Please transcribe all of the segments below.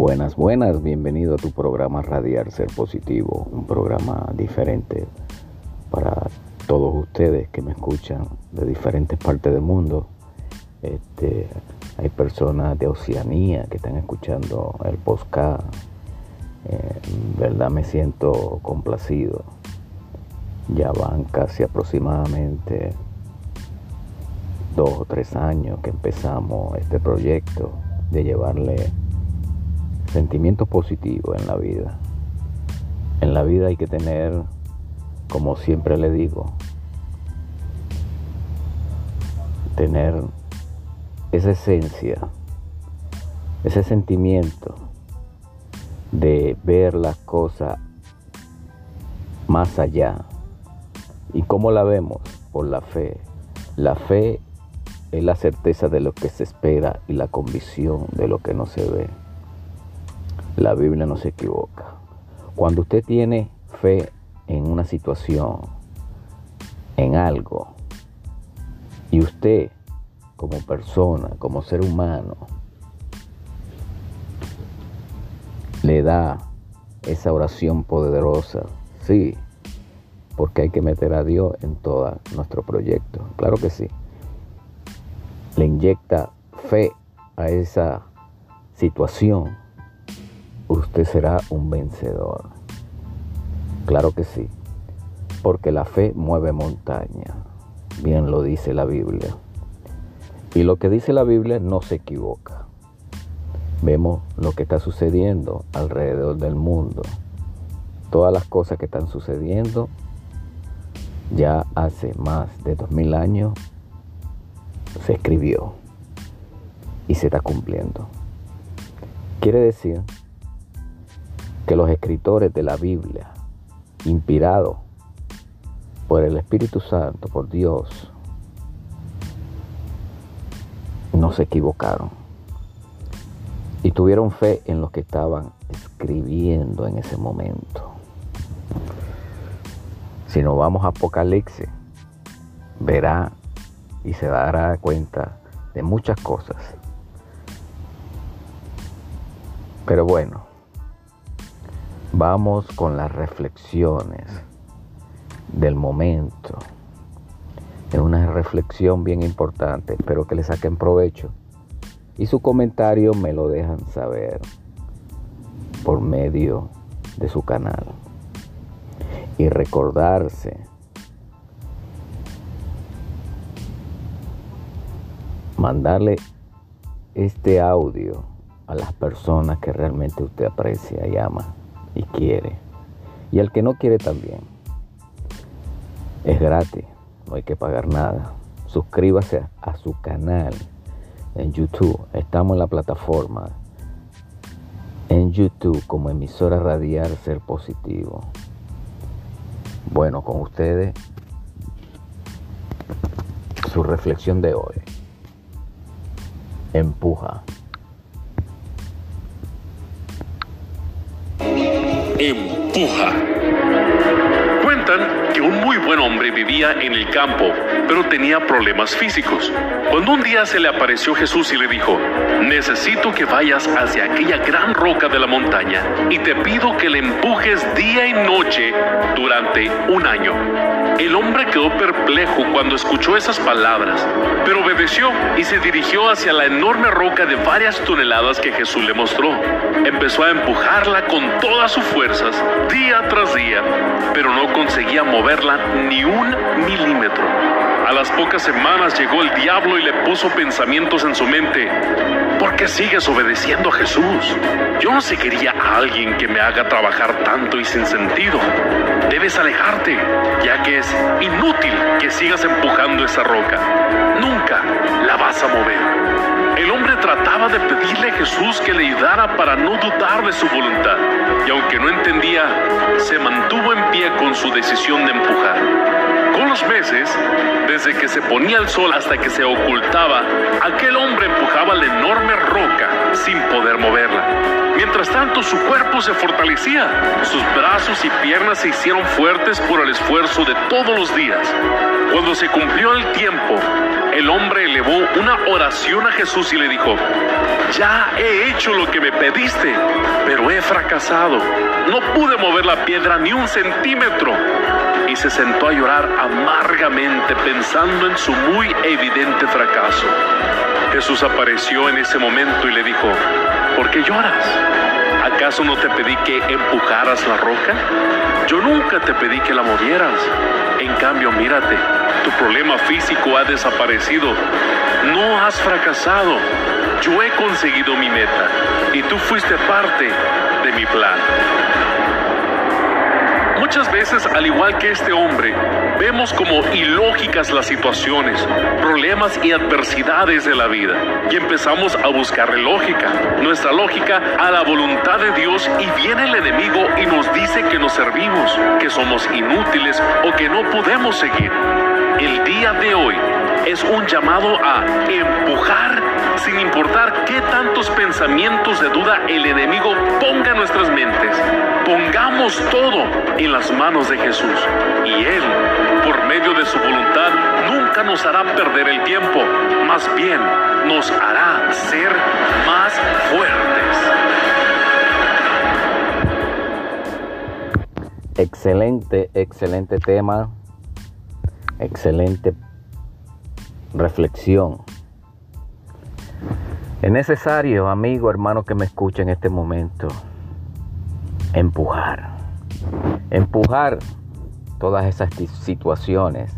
Buenas, buenas, bienvenido a tu programa Radiar Ser Positivo, un programa diferente para todos ustedes que me escuchan de diferentes partes del mundo. Este, hay personas de Oceanía que están escuchando el podcast. Eh, verdad me siento complacido. Ya van casi aproximadamente dos o tres años que empezamos este proyecto de llevarle sentimientos positivos en la vida. En la vida hay que tener, como siempre le digo, tener esa esencia, ese sentimiento de ver las cosas más allá. ¿Y cómo la vemos? Por la fe. La fe es la certeza de lo que se espera y la convicción de lo que no se ve. La Biblia no se equivoca. Cuando usted tiene fe en una situación, en algo, y usted como persona, como ser humano, le da esa oración poderosa, sí, porque hay que meter a Dios en todo nuestro proyecto, claro que sí. Le inyecta fe a esa situación usted será un vencedor. Claro que sí, porque la fe mueve montaña, bien lo dice la Biblia. Y lo que dice la Biblia no se equivoca. Vemos lo que está sucediendo alrededor del mundo. Todas las cosas que están sucediendo ya hace más de dos mil años se escribió y se está cumpliendo. Quiere decir que los escritores de la Biblia, inspirados por el Espíritu Santo, por Dios, no se equivocaron y tuvieron fe en lo que estaban escribiendo en ese momento. Si nos vamos a Apocalipsis, verá y se dará cuenta de muchas cosas. Pero bueno, Vamos con las reflexiones del momento. Es una reflexión bien importante, espero que le saquen provecho. Y su comentario me lo dejan saber por medio de su canal. Y recordarse mandarle este audio a las personas que realmente usted aprecia y ama y quiere. Y al que no quiere también. Es gratis, no hay que pagar nada. Suscríbase a su canal en YouTube. Estamos en la plataforma en YouTube como emisora radial Ser Positivo. Bueno, con ustedes su reflexión de hoy. Empuja. Empuja. Cuentan un muy buen hombre vivía en el campo, pero tenía problemas físicos. Cuando un día se le apareció Jesús y le dijo, necesito que vayas hacia aquella gran roca de la montaña y te pido que le empujes día y noche durante un año. El hombre quedó perplejo cuando escuchó esas palabras, pero obedeció y se dirigió hacia la enorme roca de varias toneladas que Jesús le mostró. Empezó a empujarla con todas sus fuerzas, día tras día, pero no conseguía ni un milímetro. A las pocas semanas llegó el diablo y le puso pensamientos en su mente. ¿Por qué sigues obedeciendo a Jesús? Yo no seguiría a alguien que me haga trabajar tanto y sin sentido. Debes alejarte, ya que es inútil que sigas empujando esa roca. Nunca la vas a mover. De pedirle a Jesús que le ayudara para no dudar de su voluntad. Y aunque no entendía, se mantuvo en pie con su decisión de empujar. Con los meses, desde que se ponía el sol hasta que se ocultaba, aquel hombre empujaba la enorme roca sin poder moverla. Mientras tanto, su cuerpo se fortalecía, sus brazos y piernas se hicieron fuertes por el esfuerzo de todos los días. Cuando se cumplió el tiempo, el hombre elevó una oración a Jesús y le dijo, ya he hecho lo que me pediste, pero he fracasado. No pude mover la piedra ni un centímetro. Y se sentó a llorar amargamente pensando en su muy evidente fracaso. Jesús apareció en ese momento y le dijo, ¿por qué lloras? ¿Acaso no te pedí que empujaras la roca? Yo nunca te pedí que la movieras. En cambio, mírate, tu problema físico ha desaparecido. No has fracasado. Yo he conseguido mi meta y tú fuiste parte de mi plan. Muchas veces, al igual que este hombre, vemos como ilógicas las situaciones, problemas y adversidades de la vida y empezamos a buscarle lógica, nuestra lógica a la voluntad de Dios y viene el enemigo y nos dice que nos servimos, que somos inútiles o que no podemos seguir. El día de hoy es un llamado a empujar sin importar qué tantos pensamientos de duda el enemigo ponga en nuestras mentes. Pongamos todo en las manos de Jesús y Él, por medio de su voluntad, nunca nos hará perder el tiempo, más bien nos hará ser más fuertes. Excelente, excelente tema, excelente reflexión. Es necesario, amigo, hermano que me escucha en este momento, empujar. Empujar todas esas situaciones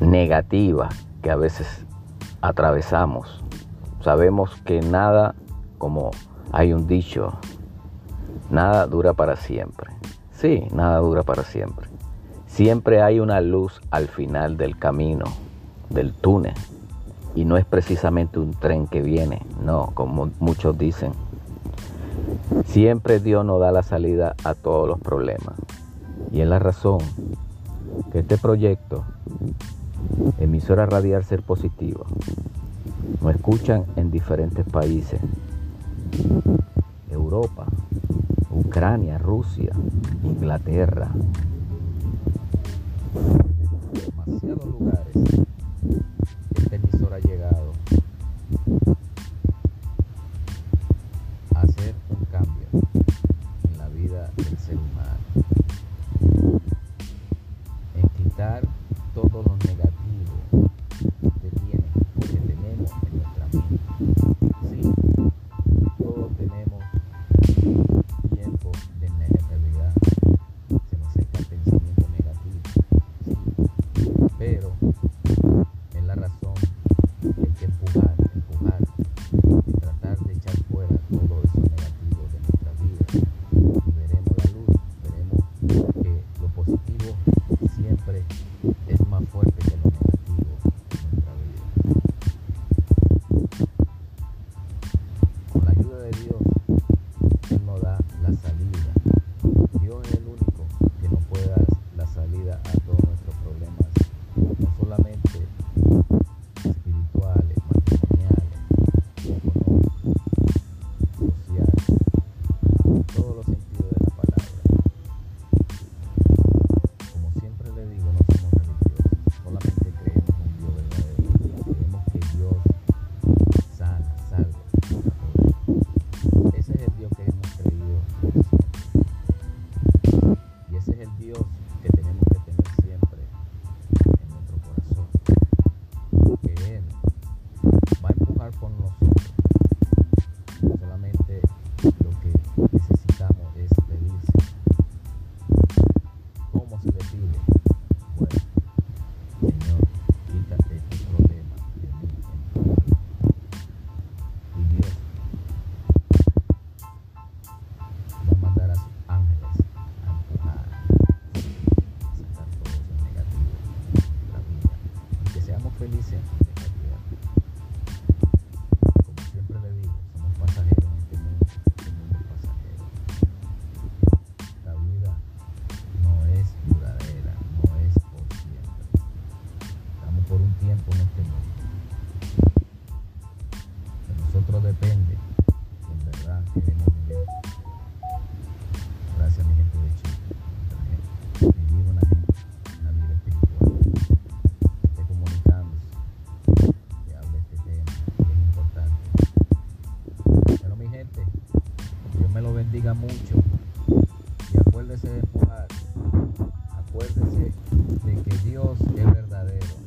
negativas que a veces atravesamos. Sabemos que nada, como hay un dicho, nada dura para siempre. Sí, nada dura para siempre. Siempre hay una luz al final del camino del túnel. Y no es precisamente un tren que viene, no, como muchos dicen. Siempre Dios nos da la salida a todos los problemas. Y es la razón que este proyecto, emisora radial Ser Positivo, nos escuchan en diferentes países. Europa, Ucrania, Rusia, Inglaterra, en este mundo. De nosotros depende si en verdad queremos vivir. Gracias a mi gente de Chile. Vivir una, una vida espiritual. Esté comunicándose. Que hable este tema. Que es importante. Pero mi gente, Dios me lo bendiga mucho. Y acuérdese de empujar. Acuérdese de que Dios es verdadero.